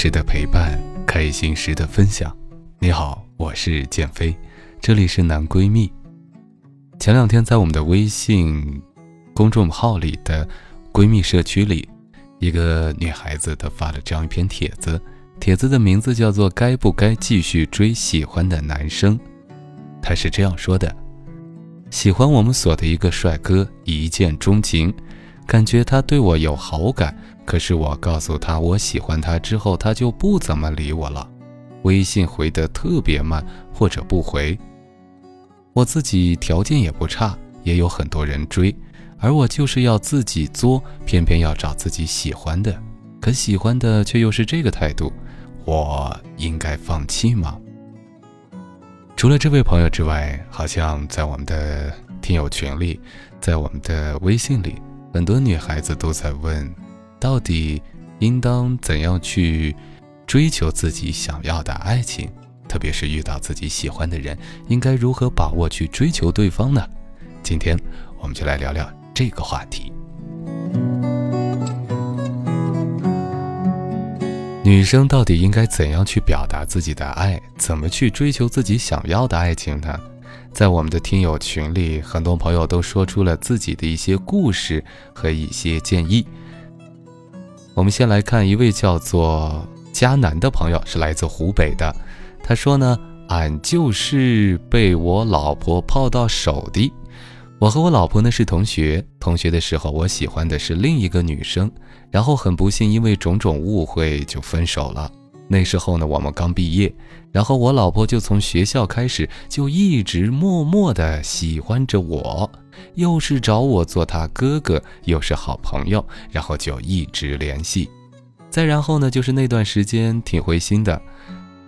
时的陪伴，开心时的分享。你好，我是建飞，这里是男闺蜜。前两天在我们的微信公众号里的闺蜜社区里，一个女孩子她发了这样一篇帖子，帖子的名字叫做《该不该继续追喜欢的男生》。她是这样说的：喜欢我们所的一个帅哥，一见钟情，感觉他对我有好感。可是我告诉他我喜欢他之后，他就不怎么理我了，微信回得特别慢或者不回。我自己条件也不差，也有很多人追，而我就是要自己作，偏偏要找自己喜欢的，可喜欢的却又是这个态度，我应该放弃吗？除了这位朋友之外，好像在我们的听友群里，在我们的微信里，很多女孩子都在问。到底应当怎样去追求自己想要的爱情？特别是遇到自己喜欢的人，应该如何把握去追求对方呢？今天我们就来聊聊这个话题。女生到底应该怎样去表达自己的爱？怎么去追求自己想要的爱情呢？在我们的听友群里，很多朋友都说出了自己的一些故事和一些建议。我们先来看一位叫做迦南的朋友，是来自湖北的。他说呢：“俺就是被我老婆泡到手的。我和我老婆呢是同学，同学的时候我喜欢的是另一个女生，然后很不幸因为种种误会就分手了。那时候呢我们刚毕业，然后我老婆就从学校开始就一直默默的喜欢着我。”又是找我做他哥哥，又是好朋友，然后就一直联系。再然后呢，就是那段时间挺灰心的，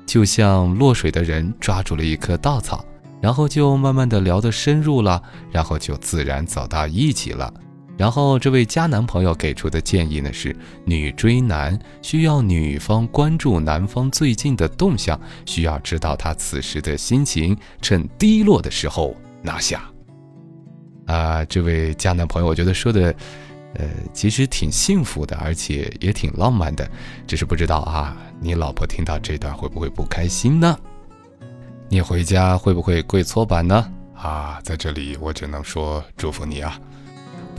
就像落水的人抓住了一棵稻草，然后就慢慢的聊得深入了，然后就自然走到一起了。然后这位佳男朋友给出的建议呢是：女追男需要女方关注男方最近的动向，需要知道他此时的心情，趁低落的时候拿下。啊，这位佳男朋友，我觉得说的，呃，其实挺幸福的，而且也挺浪漫的，只是不知道啊，你老婆听到这段会不会不开心呢？你回家会不会跪搓板呢？啊，在这里我只能说祝福你啊。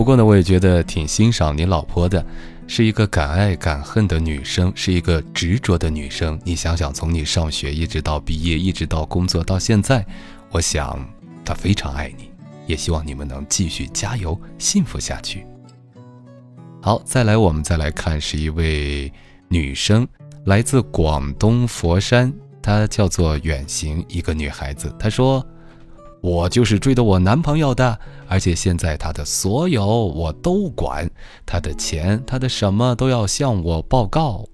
不过呢，我也觉得挺欣赏你老婆的，是一个敢爱敢恨的女生，是一个执着的女生。你想想，从你上学一直到毕业，一直到工作到现在，我想她非常爱你。也希望你们能继续加油，幸福下去。好，再来，我们再来看，是一位女生，来自广东佛山，她叫做远行，一个女孩子。她说：“我就是追的我男朋友的，而且现在他的所有我都管，他的钱，他的什么都要向我报告。”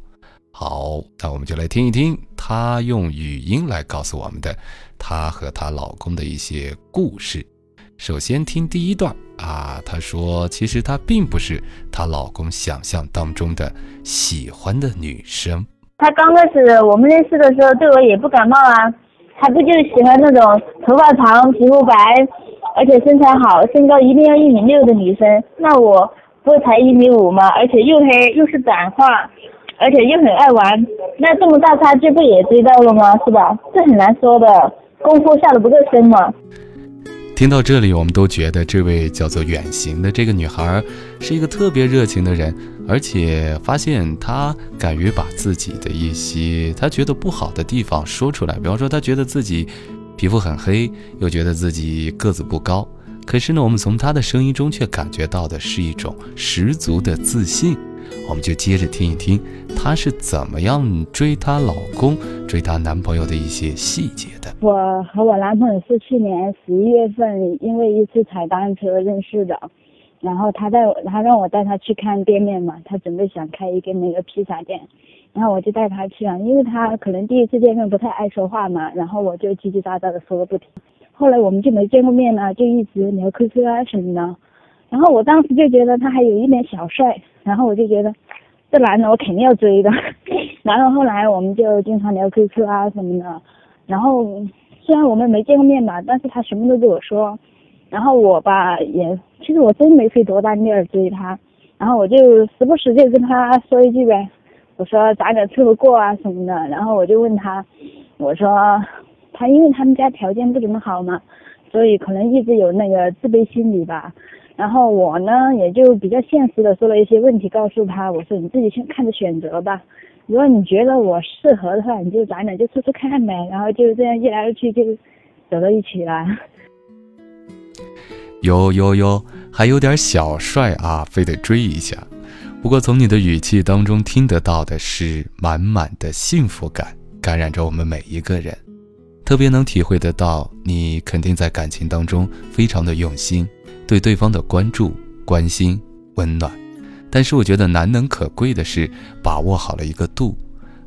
好，那我们就来听一听她用语音来告诉我们的她和她老公的一些故事。首先听第一段啊，她说其实她并不是她老公想象当中的喜欢的女生。她刚开始我们认识的时候对我也不感冒啊，他不就喜欢那种头发长、皮肤白，而且身材好、身高一定要一米六的女生？那我不才一米五吗？而且又黑又是短发，而且又很爱玩，那这么大差距不也追到了吗？是吧？这很难说的，功夫下的不够深嘛。听到这里，我们都觉得这位叫做远行的这个女孩是一个特别热情的人，而且发现她敢于把自己的一些她觉得不好的地方说出来，比方说她觉得自己皮肤很黑，又觉得自己个子不高，可是呢，我们从她的声音中却感觉到的是一种十足的自信。我们就接着听一听，她是怎么样追她老公、追她男朋友的一些细节的。我和我男朋友是去年十一月份因为一次踩单车认识的，然后他带我，他让我带他去看店面嘛，他准备想开一个那个披萨店，然后我就带他去了，因为他可能第一次见面不太爱说话嘛，然后我就叽叽喳喳的说个不停，后来我们就没见过面了，就一直聊 QQ 啊什么的。然后我当时就觉得他还有一点小帅，然后我就觉得这男的我肯定要追的。然后后来我们就经常聊 QQ 啊什么的。然后虽然我们没见过面吧，但是他什么都对我说。然后我吧也，其实我真没费多大劲儿追他。然后我就时不时就跟他说一句呗，我说咱俩处得过啊什么的。然后我就问他，我说他因为他们家条件不怎么好嘛，所以可能一直有那个自卑心理吧。然后我呢，也就比较现实的说了一些问题，告诉他，我说你自己先看着选择吧。如果你觉得我适合的话，你就咱俩就处处看呗。然后就这样一来二去就走到一起了。有有有，还有点小帅啊，非得追一下。不过从你的语气当中听得到的是满满的幸福感，感染着我们每一个人。特别能体会得到，你肯定在感情当中非常的用心。对对方的关注、关心、温暖，但是我觉得难能可贵的是把握好了一个度，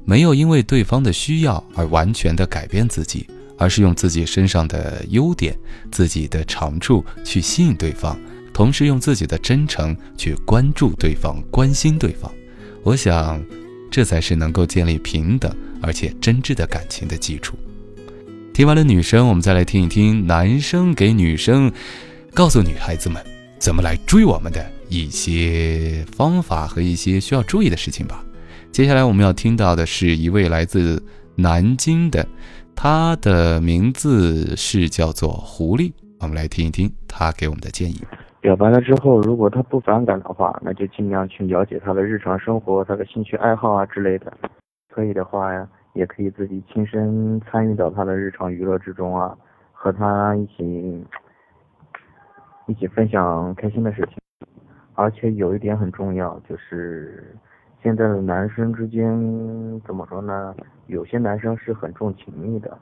没有因为对方的需要而完全的改变自己，而是用自己身上的优点、自己的长处去吸引对方，同时用自己的真诚去关注对方、关心对方。我想，这才是能够建立平等而且真挚的感情的基础。听完了女生，我们再来听一听男生给女生。告诉女孩子们怎么来追我们的一些方法和一些需要注意的事情吧。接下来我们要听到的是一位来自南京的，他的名字是叫做狐狸。我们来听一听他给我们的建议。表白了之后，如果他不反感的话，那就尽量去了解他的日常生活、他的兴趣爱好啊之类的。可以的话呀，也可以自己亲身参与到他的日常娱乐之中啊，和他一起。一起分享开心的事情，而且有一点很重要，就是现在的男生之间怎么说呢？有些男生是很重情义的，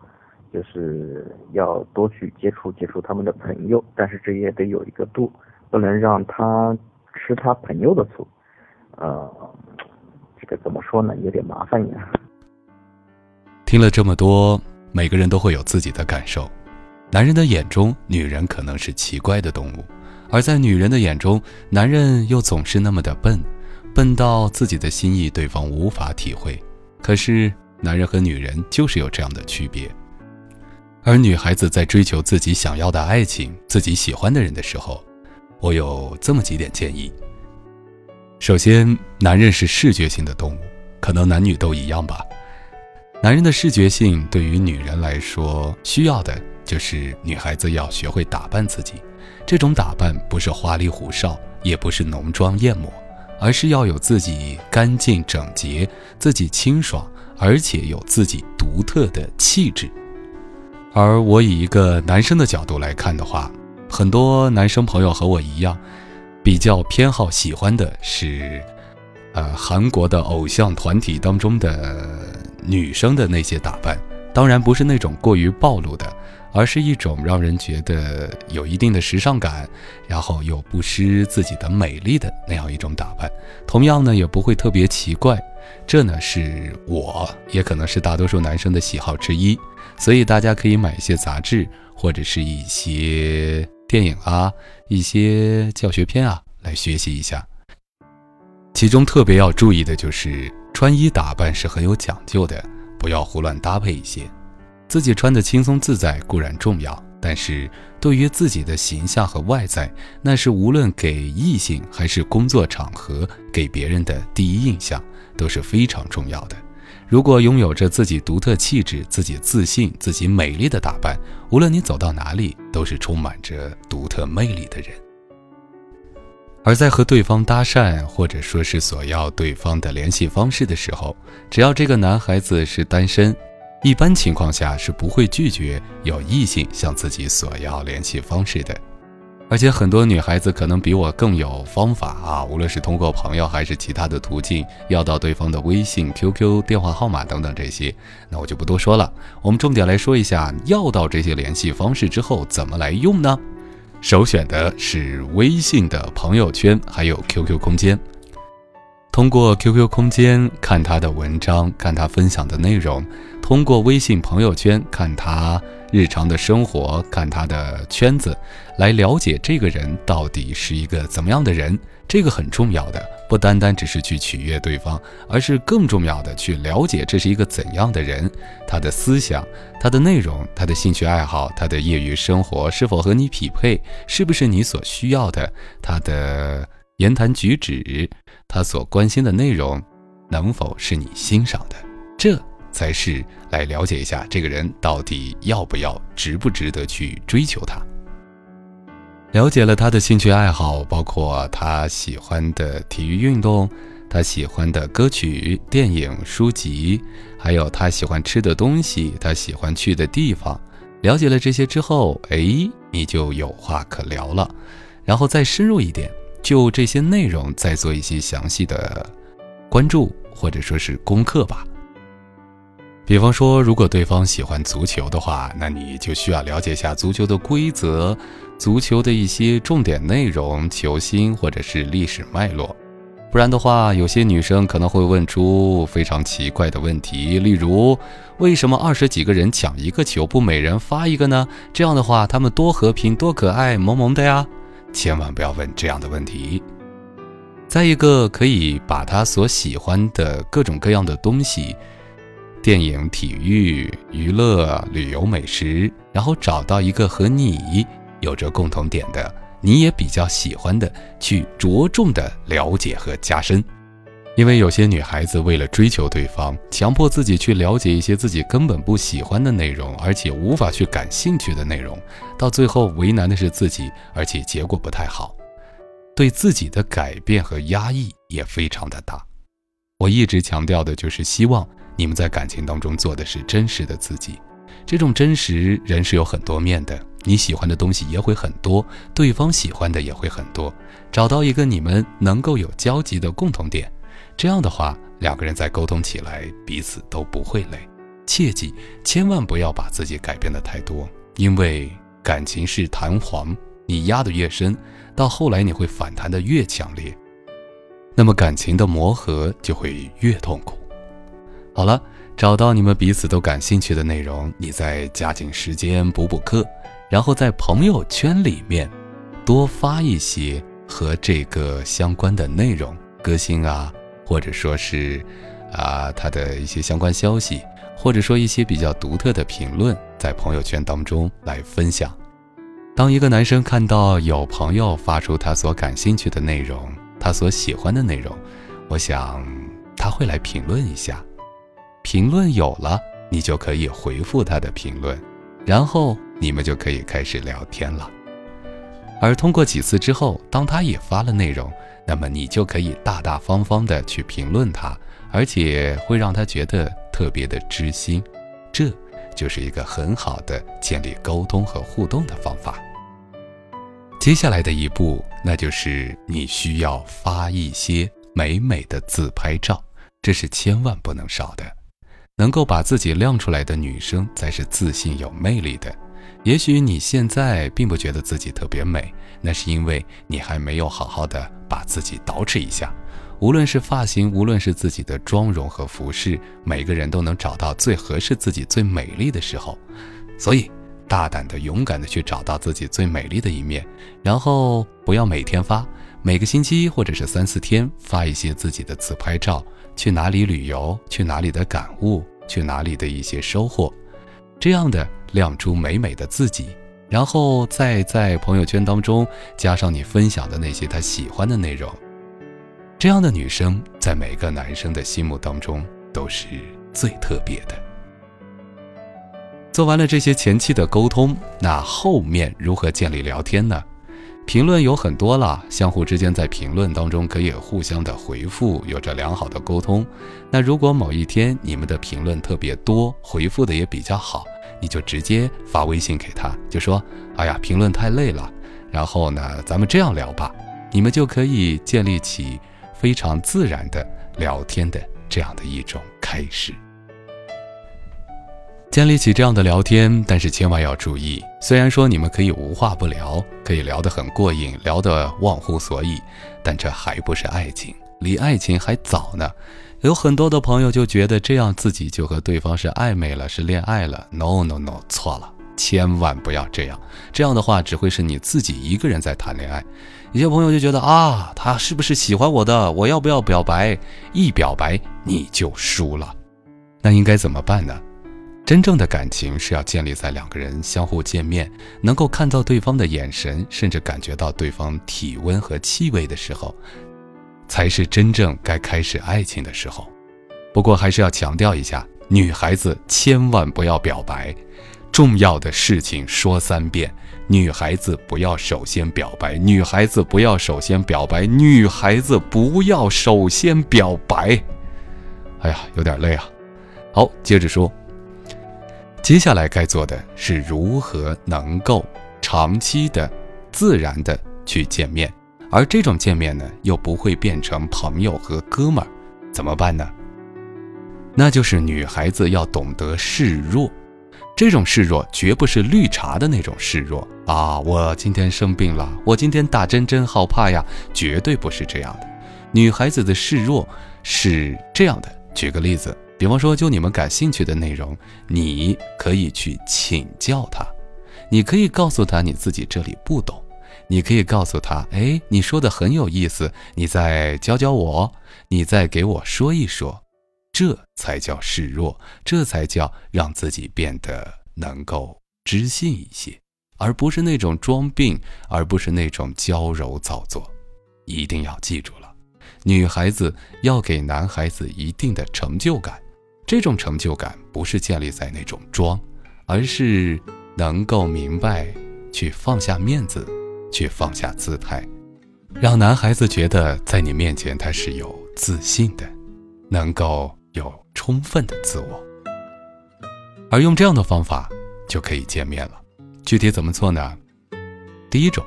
就是要多去接触接触他们的朋友，但是这也得有一个度，不能让他吃他朋友的醋。呃，这个怎么说呢？有点麻烦呀。听了这么多，每个人都会有自己的感受。男人的眼中，女人可能是奇怪的动物；而在女人的眼中，男人又总是那么的笨，笨到自己的心意对方无法体会。可是，男人和女人就是有这样的区别。而女孩子在追求自己想要的爱情、自己喜欢的人的时候，我有这么几点建议。首先，男人是视觉性的动物，可能男女都一样吧。男人的视觉性对于女人来说，需要的。就是女孩子要学会打扮自己，这种打扮不是花里胡哨，也不是浓妆艳抹，而是要有自己干净整洁、自己清爽，而且有自己独特的气质。而我以一个男生的角度来看的话，很多男生朋友和我一样，比较偏好喜欢的是，呃，韩国的偶像团体当中的女生的那些打扮，当然不是那种过于暴露的。而是一种让人觉得有一定的时尚感，然后又不失自己的美丽的那样一种打扮，同样呢也不会特别奇怪。这呢是我也可能是大多数男生的喜好之一，所以大家可以买一些杂志或者是一些电影啊、一些教学片啊来学习一下。其中特别要注意的就是穿衣打扮是很有讲究的，不要胡乱搭配一些。自己穿的轻松自在固然重要，但是对于自己的形象和外在，那是无论给异性还是工作场合给别人的第一印象都是非常重要的。如果拥有着自己独特气质、自己自信、自己美丽的打扮，无论你走到哪里，都是充满着独特魅力的人。而在和对方搭讪，或者说是索要对方的联系方式的时候，只要这个男孩子是单身，一般情况下是不会拒绝有异性向自己索要联系方式的。而且很多女孩子可能比我更有方法啊，无论是通过朋友还是其他的途径要到对方的微信、QQ、电话号码等等这些，那我就不多说了。我们重点来说一下，要到这些联系方式之后怎么来用呢？首选的是微信的朋友圈，还有 QQ 空间。通过 QQ 空间看他的文章，看他分享的内容；通过微信朋友圈看他日常的生活，看他的圈子，来了解这个人到底是一个怎么样的人。这个很重要的，不单单只是去取悦对方，而是更重要的去了解这是一个怎样的人，他的思想、他的内容、他的兴趣爱好、他的业余生活是否和你匹配，是不是你所需要的，他的言谈举止，他所关心的内容，能否是你欣赏的，这才是来了解一下这个人到底要不要，值不值得去追求他。了解了他的兴趣爱好，包括他喜欢的体育运动，他喜欢的歌曲、电影、书籍，还有他喜欢吃的东西，他喜欢去的地方。了解了这些之后，哎，你就有话可聊了。然后再深入一点，就这些内容再做一些详细的关注或者说是功课吧。比方说，如果对方喜欢足球的话，那你就需要了解一下足球的规则、足球的一些重点内容、球星或者是历史脉络。不然的话，有些女生可能会问出非常奇怪的问题，例如，为什么二十几个人抢一个球不每人发一个呢？这样的话，他们多和平、多可爱、萌萌的呀！千万不要问这样的问题。再一个，可以把他所喜欢的各种各样的东西。电影、体育、娱乐、旅游、美食，然后找到一个和你有着共同点的，你也比较喜欢的，去着重的了解和加深。因为有些女孩子为了追求对方，强迫自己去了解一些自己根本不喜欢的内容，而且无法去感兴趣的内容，到最后为难的是自己，而且结果不太好，对自己的改变和压抑也非常的大。我一直强调的就是希望。你们在感情当中做的是真实的自己，这种真实人是有很多面的，你喜欢的东西也会很多，对方喜欢的也会很多，找到一个你们能够有交集的共同点，这样的话，两个人在沟通起来彼此都不会累。切记，千万不要把自己改变的太多，因为感情是弹簧，你压得越深，到后来你会反弹的越强烈，那么感情的磨合就会越痛苦。好了，找到你们彼此都感兴趣的内容，你再加紧时间补补课，然后在朋友圈里面多发一些和这个相关的内容，歌星啊，或者说是啊他的一些相关消息，或者说一些比较独特的评论，在朋友圈当中来分享。当一个男生看到有朋友发出他所感兴趣的内容，他所喜欢的内容，我想他会来评论一下。评论有了，你就可以回复他的评论，然后你们就可以开始聊天了。而通过几次之后，当他也发了内容，那么你就可以大大方方的去评论他，而且会让他觉得特别的知心。这就是一个很好的建立沟通和互动的方法。接下来的一步，那就是你需要发一些美美的自拍照，这是千万不能少的。能够把自己亮出来的女生才是自信有魅力的。也许你现在并不觉得自己特别美，那是因为你还没有好好的把自己捯饬一下。无论是发型，无论是自己的妆容和服饰，每个人都能找到最合适自己、最美丽的时候。所以，大胆的、勇敢的去找到自己最美丽的一面，然后不要每天发，每个星期或者是三四天发一些自己的自拍照。去哪里旅游？去哪里的感悟？去哪里的一些收获？这样的亮出美美的自己，然后再在朋友圈当中加上你分享的那些他喜欢的内容。这样的女生在每个男生的心目当中都是最特别的。做完了这些前期的沟通，那后面如何建立聊天呢？评论有很多了，相互之间在评论当中可以互相的回复，有着良好的沟通。那如果某一天你们的评论特别多，回复的也比较好，你就直接发微信给他，就说：“哎呀，评论太累了。”然后呢，咱们这样聊吧，你们就可以建立起非常自然的聊天的这样的一种开始。建立起这样的聊天，但是千万要注意。虽然说你们可以无话不聊，可以聊得很过瘾，聊得忘乎所以，但这还不是爱情，离爱情还早呢。有很多的朋友就觉得这样自己就和对方是暧昧了，是恋爱了。No No No，错了，千万不要这样。这样的话只会是你自己一个人在谈恋爱。有些朋友就觉得啊，他是不是喜欢我的？我要不要表白？一表白你就输了。那应该怎么办呢？真正的感情是要建立在两个人相互见面，能够看到对方的眼神，甚至感觉到对方体温和气味的时候，才是真正该开始爱情的时候。不过还是要强调一下，女孩子千万不要表白，重要的事情说三遍：女孩子不要首先表白，女孩子不要首先表白，女孩子不要首先表白。哎呀，有点累啊。好，接着说。接下来该做的是如何能够长期的、自然的去见面，而这种见面呢，又不会变成朋友和哥们儿，怎么办呢？那就是女孩子要懂得示弱，这种示弱绝不是绿茶的那种示弱啊！我今天生病了，我今天打针针好怕呀，绝对不是这样的。女孩子的示弱是这样的，举个例子。比方说，就你们感兴趣的内容，你可以去请教他，你可以告诉他你自己这里不懂，你可以告诉他，哎，你说的很有意思，你再教教我，你再给我说一说，这才叫示弱，这才叫让自己变得能够知性一些，而不是那种装病，而不是那种娇柔造作，一定要记住了，女孩子要给男孩子一定的成就感。这种成就感不是建立在那种装，而是能够明白，去放下面子，去放下姿态，让男孩子觉得在你面前他是有自信的，能够有充分的自我。而用这样的方法就可以见面了。具体怎么做呢？第一种，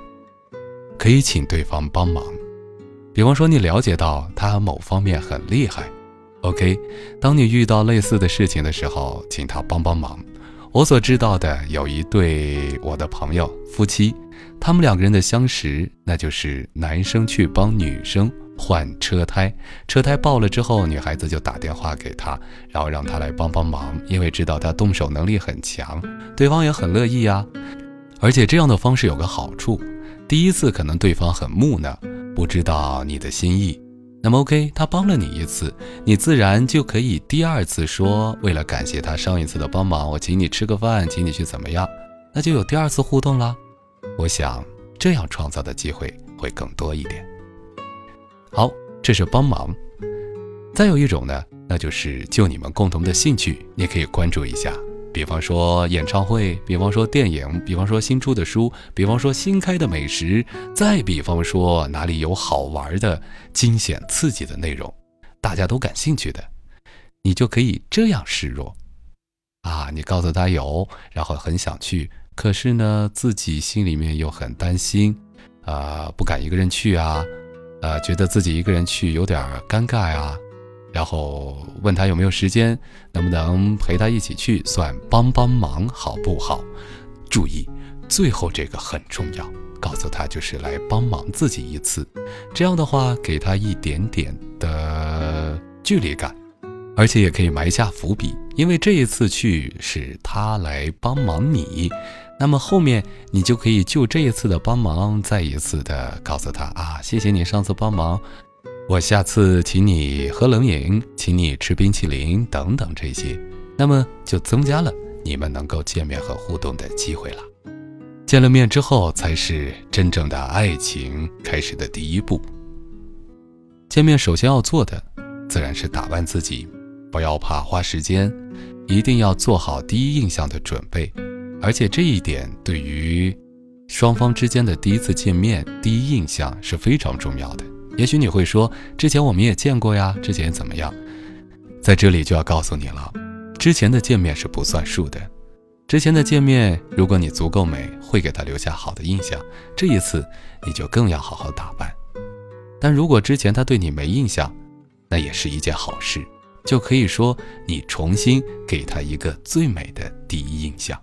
可以请对方帮忙，比方说你了解到他某方面很厉害。OK，当你遇到类似的事情的时候，请他帮帮忙。我所知道的有一对我的朋友夫妻，他们两个人的相识，那就是男生去帮女生换车胎，车胎爆了之后，女孩子就打电话给他，然后让他来帮帮忙，因为知道他动手能力很强，对方也很乐意呀。而且这样的方式有个好处，第一次可能对方很木讷，不知道你的心意。那么 OK，他帮了你一次，你自然就可以第二次说，为了感谢他上一次的帮忙，我请你吃个饭，请你去怎么样，那就有第二次互动啦。我想这样创造的机会会更多一点。好，这是帮忙。再有一种呢，那就是就你们共同的兴趣，你可以关注一下。比方说演唱会，比方说电影，比方说新出的书，比方说新开的美食，再比方说哪里有好玩的、惊险刺激的内容，大家都感兴趣的，你就可以这样示弱啊！你告诉他有，然后很想去，可是呢，自己心里面又很担心，啊，不敢一个人去啊，呃，觉得自己一个人去有点尴尬呀。然后问他有没有时间，能不能陪他一起去，算帮帮忙好不好？注意，最后这个很重要，告诉他就是来帮忙自己一次，这样的话给他一点点的距离感，而且也可以埋下伏笔，因为这一次去是他来帮忙你，那么后面你就可以就这一次的帮忙，再一次的告诉他啊，谢谢你上次帮忙。我下次请你喝冷饮，请你吃冰淇淋等等这些，那么就增加了你们能够见面和互动的机会了。见了面之后，才是真正的爱情开始的第一步。见面首先要做的，自然是打扮自己，不要怕花时间，一定要做好第一印象的准备。而且这一点对于双方之间的第一次见面、第一印象是非常重要的。也许你会说，之前我们也见过呀，之前怎么样？在这里就要告诉你了，之前的见面是不算数的。之前的见面，如果你足够美，会给他留下好的印象。这一次，你就更要好好打扮。但如果之前他对你没印象，那也是一件好事，就可以说你重新给他一个最美的第一印象。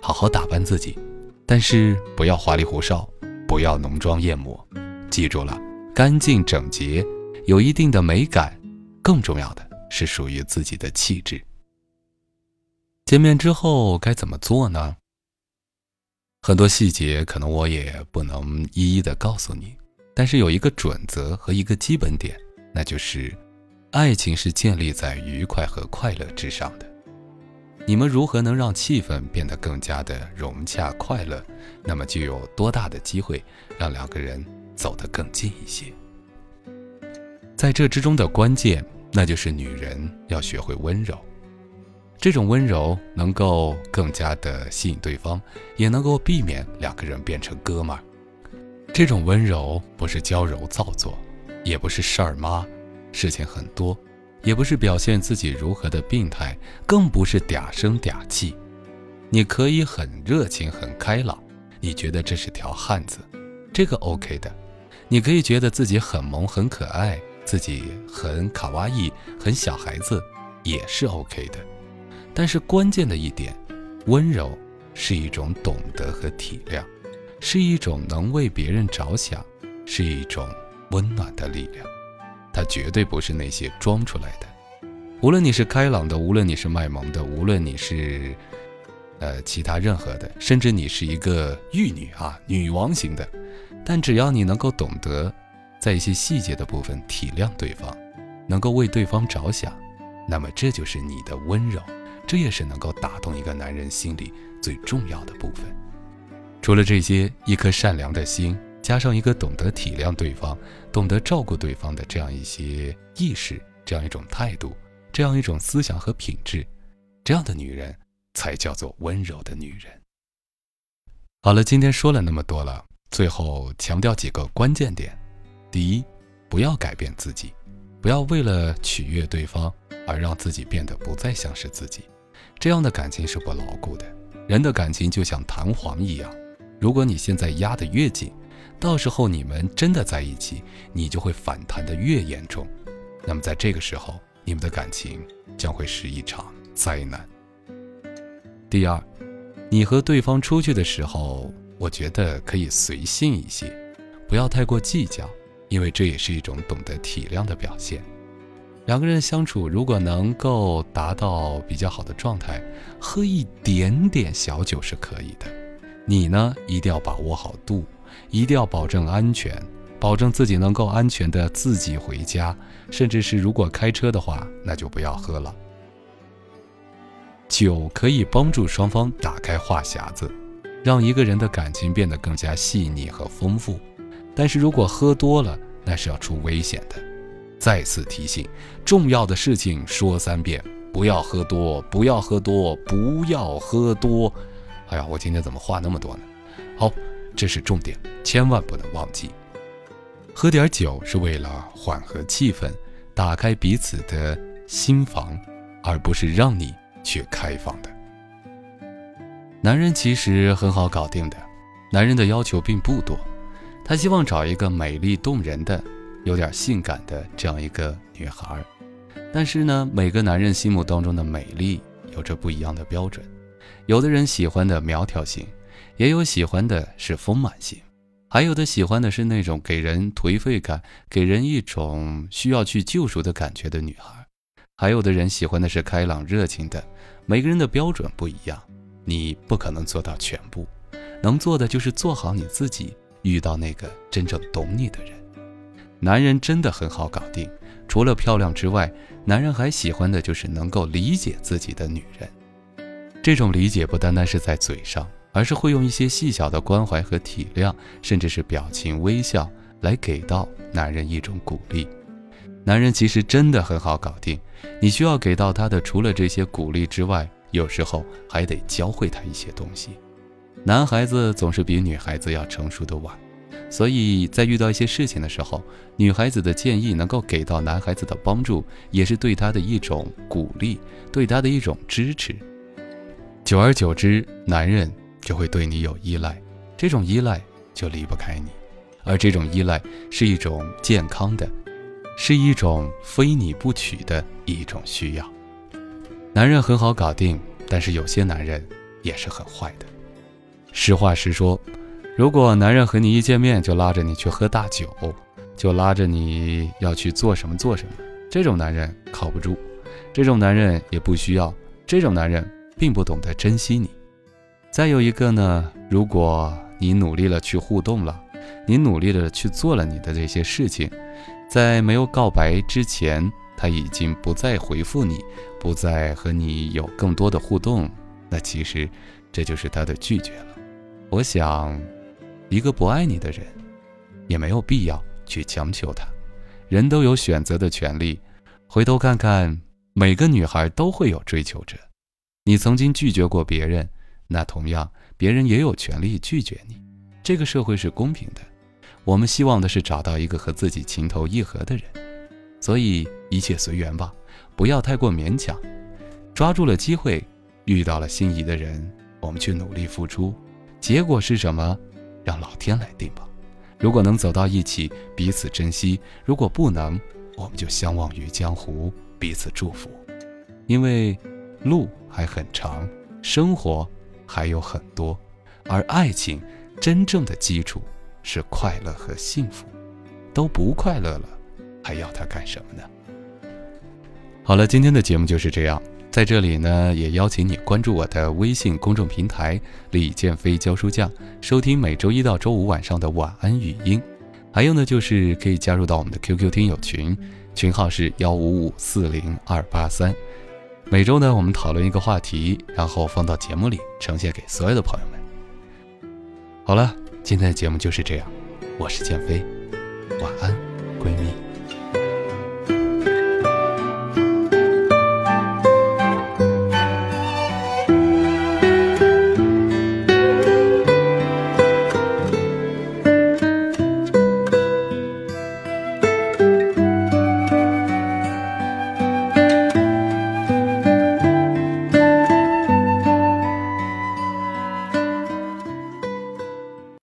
好好打扮自己，但是不要花里胡哨，不要浓妆艳抹。记住了，干净整洁，有一定的美感，更重要的是属于自己的气质。见面之后该怎么做呢？很多细节可能我也不能一一的告诉你，但是有一个准则和一个基本点，那就是，爱情是建立在愉快和快乐之上的。你们如何能让气氛变得更加的融洽快乐，那么就有多大的机会让两个人走得更近一些。在这之中的关键，那就是女人要学会温柔。这种温柔能够更加的吸引对方，也能够避免两个人变成哥们儿。这种温柔不是娇柔造作，也不是事儿妈，事情很多，也不是表现自己如何的病态，更不是嗲声嗲气。你可以很热情、很开朗，你觉得这是条汉子，这个 OK 的。你可以觉得自己很萌、很可爱，自己很卡哇伊、很小孩子，也是 OK 的。但是关键的一点，温柔是一种懂得和体谅，是一种能为别人着想，是一种温暖的力量。它绝对不是那些装出来的。无论你是开朗的，无论你是卖萌的，无论你是，呃，其他任何的，甚至你是一个玉女啊，女王型的，但只要你能够懂得，在一些细节的部分体谅对方，能够为对方着想，那么这就是你的温柔。这也是能够打动一个男人心里最重要的部分。除了这些，一颗善良的心，加上一个懂得体谅对方、懂得照顾对方的这样一些意识、这样一种态度、这样一种思想和品质，这样的女人才叫做温柔的女人。好了，今天说了那么多了，最后强调几个关键点：第一，不要改变自己，不要为了取悦对方而让自己变得不再像是自己。这样的感情是不牢固的。人的感情就像弹簧一样，如果你现在压得越紧，到时候你们真的在一起，你就会反弹得越严重。那么在这个时候，你们的感情将会是一场灾难。第二，你和对方出去的时候，我觉得可以随性一些，不要太过计较，因为这也是一种懂得体谅的表现。两个人相处，如果能够达到比较好的状态，喝一点点小酒是可以的。你呢，一定要把握好度，一定要保证安全，保证自己能够安全的自己回家。甚至是如果开车的话，那就不要喝了。酒可以帮助双方打开话匣子，让一个人的感情变得更加细腻和丰富。但是如果喝多了，那是要出危险的。再次提醒，重要的事情说三遍，不要喝多，不要喝多，不要喝多。哎呀，我今天怎么话那么多呢？好，这是重点，千万不能忘记。喝点酒是为了缓和气氛，打开彼此的心房，而不是让你去开放的。男人其实很好搞定的，男人的要求并不多，他希望找一个美丽动人的。有点性感的这样一个女孩，但是呢，每个男人心目当中的美丽有着不一样的标准。有的人喜欢的苗条型，也有喜欢的是丰满型，还有的喜欢的是那种给人颓废感、给人一种需要去救赎的感觉的女孩，还有的人喜欢的是开朗热情的。每个人的标准不一样，你不可能做到全部，能做的就是做好你自己，遇到那个真正懂你的人。男人真的很好搞定，除了漂亮之外，男人还喜欢的就是能够理解自己的女人。这种理解不单单是在嘴上，而是会用一些细小的关怀和体谅，甚至是表情微笑来给到男人一种鼓励。男人其实真的很好搞定，你需要给到他的除了这些鼓励之外，有时候还得教会他一些东西。男孩子总是比女孩子要成熟的晚，所以在遇到一些事情的时候，女孩子的建议能够给到男孩子的帮助，也是对他的一种鼓励，对他的一种支持。久而久之，男人就会对你有依赖，这种依赖就离不开你，而这种依赖是一种健康的，是一种非你不娶的一种需要。男人很好搞定，但是有些男人也是很坏的。实话实说，如果男人和你一见面就拉着你去喝大酒，就拉着你要去做什么做什么，这种男人靠不住，这种男人也不需要，这种男人。并不懂得珍惜你。再有一个呢，如果你努力了去互动了，你努力的去做了你的这些事情，在没有告白之前，他已经不再回复你，不再和你有更多的互动，那其实这就是他的拒绝了。我想，一个不爱你的人，也没有必要去强求他。人都有选择的权利。回头看看，每个女孩都会有追求者。你曾经拒绝过别人，那同样别人也有权利拒绝你。这个社会是公平的，我们希望的是找到一个和自己情投意合的人，所以一切随缘吧，不要太过勉强。抓住了机会，遇到了心仪的人，我们去努力付出，结果是什么，让老天来定吧。如果能走到一起，彼此珍惜；如果不能，我们就相忘于江湖，彼此祝福，因为。路还很长，生活还有很多，而爱情真正的基础是快乐和幸福。都不快乐了，还要他干什么呢？好了，今天的节目就是这样。在这里呢，也邀请你关注我的微信公众平台“李建飞教书匠”，收听每周一到周五晚上的晚安语音。还有呢，就是可以加入到我们的 QQ 听友群，群号是幺五五四零二八三。每周呢，我们讨论一个话题，然后放到节目里呈现给所有的朋友们。好了，今天的节目就是这样，我是建飞，晚安，闺蜜。